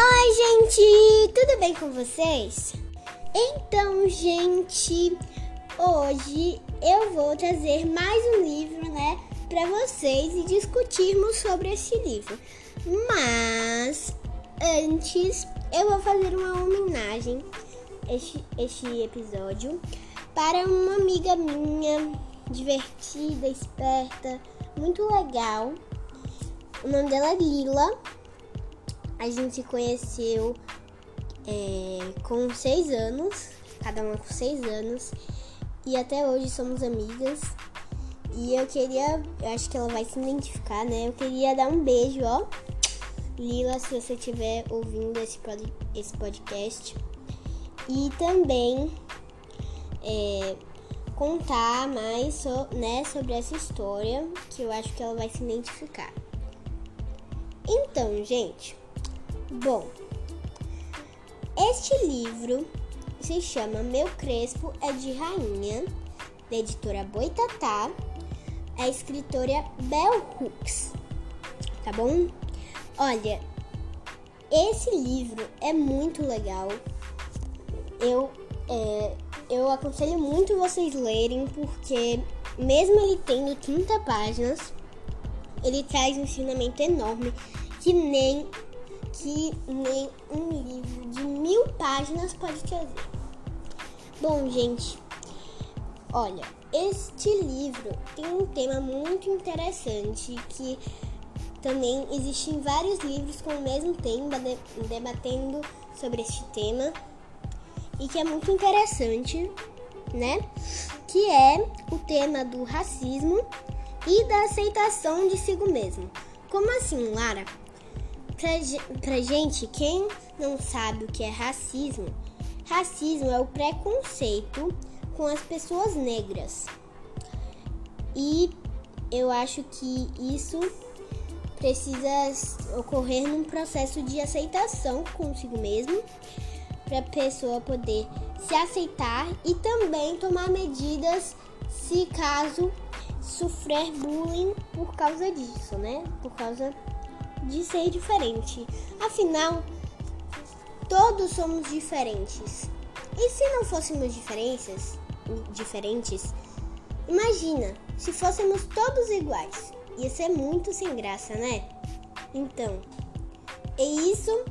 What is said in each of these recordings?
Oi, gente! Tudo bem com vocês? Então, gente, hoje eu vou trazer mais um livro, né, para vocês e discutirmos sobre esse livro. Mas antes, eu vou fazer uma homenagem este, este episódio para uma amiga minha divertida, esperta, muito legal. O nome dela é Lila. A gente se conheceu é, com seis anos, cada uma com seis anos, e até hoje somos amigas. E eu queria, eu acho que ela vai se identificar, né? Eu queria dar um beijo, ó. Lila, se você estiver ouvindo esse, pod, esse podcast. E também é, contar mais so, né, sobre essa história, que eu acho que ela vai se identificar. Então, gente, bom, este livro se chama Meu Crespo é de Rainha, da editora Boitatá, a escritora Bell Hooks, tá bom? Olha, esse livro é muito legal. Eu, é, eu aconselho muito vocês lerem, porque mesmo ele tendo 30 páginas, ele traz um ensinamento enorme que nem que nem um livro de mil páginas pode trazer. Bom, gente, olha, este livro tem um tema muito interessante que também existem vários livros com o mesmo tema debatendo sobre este tema e que é muito interessante, né? Que é o tema do racismo e da aceitação de si mesmo. Como assim, Lara? Pra, pra gente, quem não sabe o que é racismo, racismo é o preconceito com as pessoas negras. E eu acho que isso precisa ocorrer num processo de aceitação consigo mesmo, para a pessoa poder se aceitar e também tomar medidas se caso sofrer bullying por causa disso, né? Por causa de ser diferente. Afinal, todos somos diferentes. E se não fôssemos diferenças, diferentes, imagina se fôssemos todos iguais. Ia ser muito sem graça, né? Então, é isso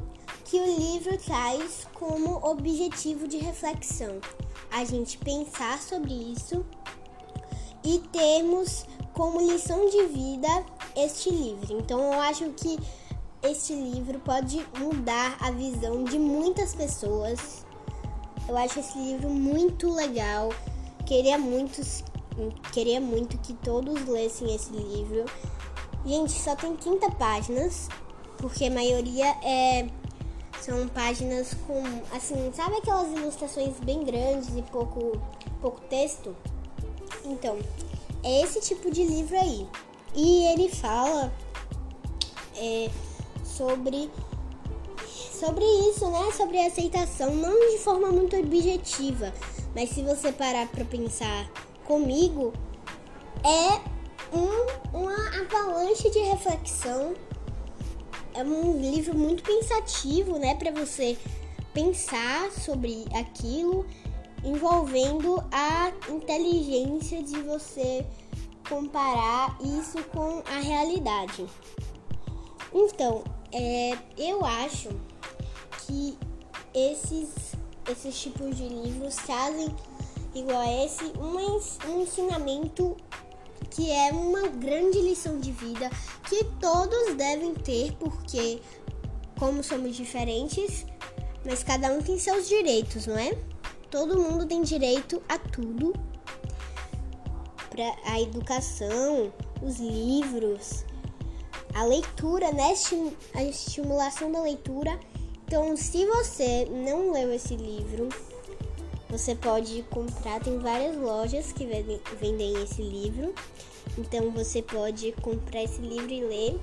que o livro traz como objetivo de reflexão. A gente pensar sobre isso e termos como lição de vida este livro. Então eu acho que este livro pode mudar a visão de muitas pessoas. Eu acho esse livro muito legal. Queria muito, queria muito que todos lessem esse livro. Gente, só tem 30 páginas, porque a maioria é são páginas com, assim, sabe aquelas ilustrações bem grandes e pouco, pouco texto? Então, é esse tipo de livro aí. E ele fala é, sobre sobre isso, né? Sobre aceitação, não de forma muito objetiva, mas se você parar para pensar comigo, é um, uma avalanche de reflexão. É um livro muito pensativo, né? Para você pensar sobre aquilo, envolvendo a inteligência de você comparar isso com a realidade. Então, é, eu acho que esses, esses tipos de livros trazem, igual a esse, um, um ensinamento que é uma grande lição de vida que todos devem ter, porque, como somos diferentes, mas cada um tem seus direitos, não é? Todo mundo tem direito a tudo a educação, os livros, a leitura, né? A estimulação da leitura. Então, se você não leu esse livro, você pode comprar. Tem várias lojas que vendem esse livro. Então, você pode comprar esse livro e ler,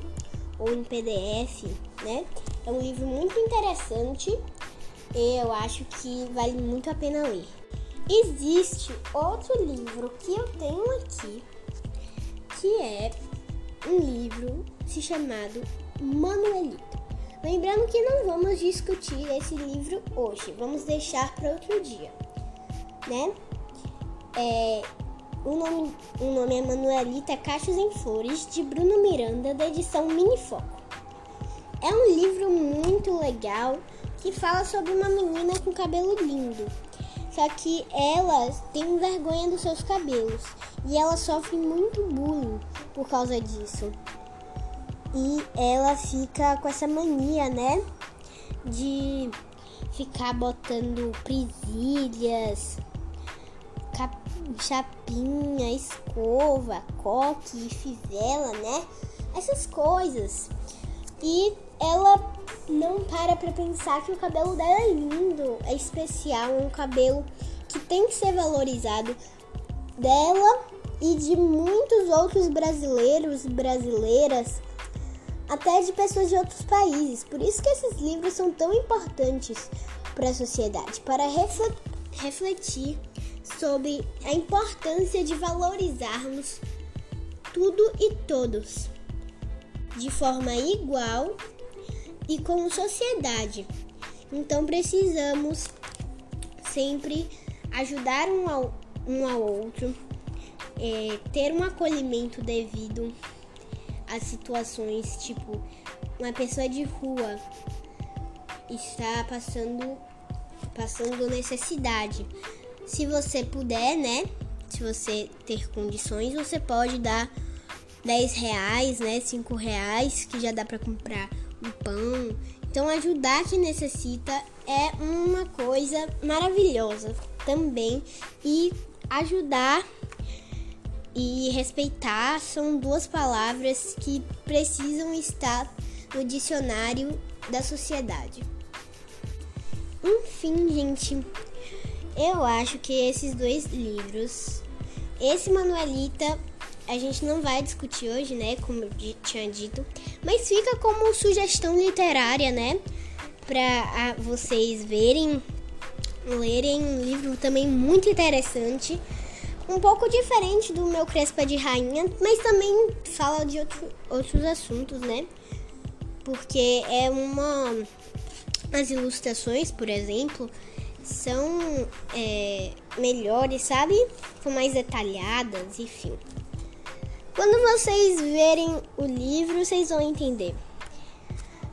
ou em PDF, né? É um livro muito interessante eu acho que vale muito a pena ler. Existe outro livro que eu tenho aqui, que é um livro se chamado Manuelito. Lembrando que não vamos discutir esse livro hoje, vamos deixar para outro dia, né? É, o, nome, o nome é Manuelita Cachos em Flores, de Bruno Miranda, da edição Minifoco. É um livro muito legal que fala sobre uma menina com cabelo lindo. Só que ela tem vergonha dos seus cabelos e ela sofre muito bullying por causa disso. E ela fica com essa mania, né? De ficar botando presilhas, chapinha, escova, coque, fivela, né? Essas coisas. E ela não para pra pensar que o cabelo dela é lindo, é especial, é um cabelo que tem que ser valorizado dela e de muitos outros brasileiros, brasileiras, até de pessoas de outros países. Por isso que esses livros são tão importantes para a sociedade, para refletir sobre a importância de valorizarmos tudo e todos de forma igual e como sociedade. Então precisamos sempre ajudar um ao, um ao outro, é, ter um acolhimento devido a situações tipo uma pessoa de rua está passando passando necessidade. Se você puder, né? Se você ter condições, você pode dar 10 reais, né? 5 reais, que já dá para comprar um pão. Então, ajudar quem necessita é uma coisa maravilhosa também. E ajudar e respeitar são duas palavras que precisam estar no dicionário da sociedade. Enfim, gente, eu acho que esses dois livros, esse Manuelita a gente não vai discutir hoje, né? Como eu tinha dito. Mas fica como sugestão literária, né? Para vocês verem, lerem um livro também muito interessante. Um pouco diferente do meu Crespa de Rainha, mas também fala de outro, outros assuntos, né? Porque é uma. As ilustrações, por exemplo, são é, melhores, sabe? São mais detalhadas, enfim. Quando vocês verem o livro, vocês vão entender.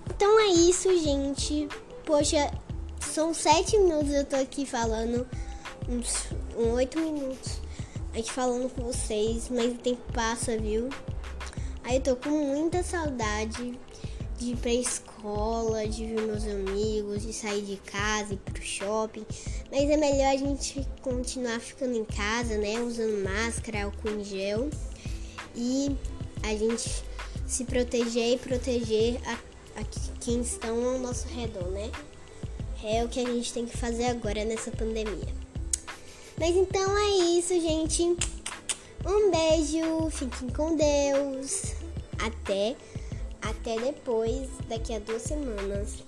Então é isso, gente. Poxa, são sete minutos eu tô aqui falando, uns oito minutos aqui falando com vocês, mas o tempo passa, viu? Aí eu tô com muita saudade de ir pra escola, de ver meus amigos, de sair de casa, ir pro shopping. Mas é melhor a gente continuar ficando em casa, né? Usando máscara, álcool em gel e a gente se proteger e proteger a, a quem estão ao nosso redor, né? É o que a gente tem que fazer agora nessa pandemia. Mas então é isso, gente. Um beijo, fiquem com Deus. Até, até depois, daqui a duas semanas.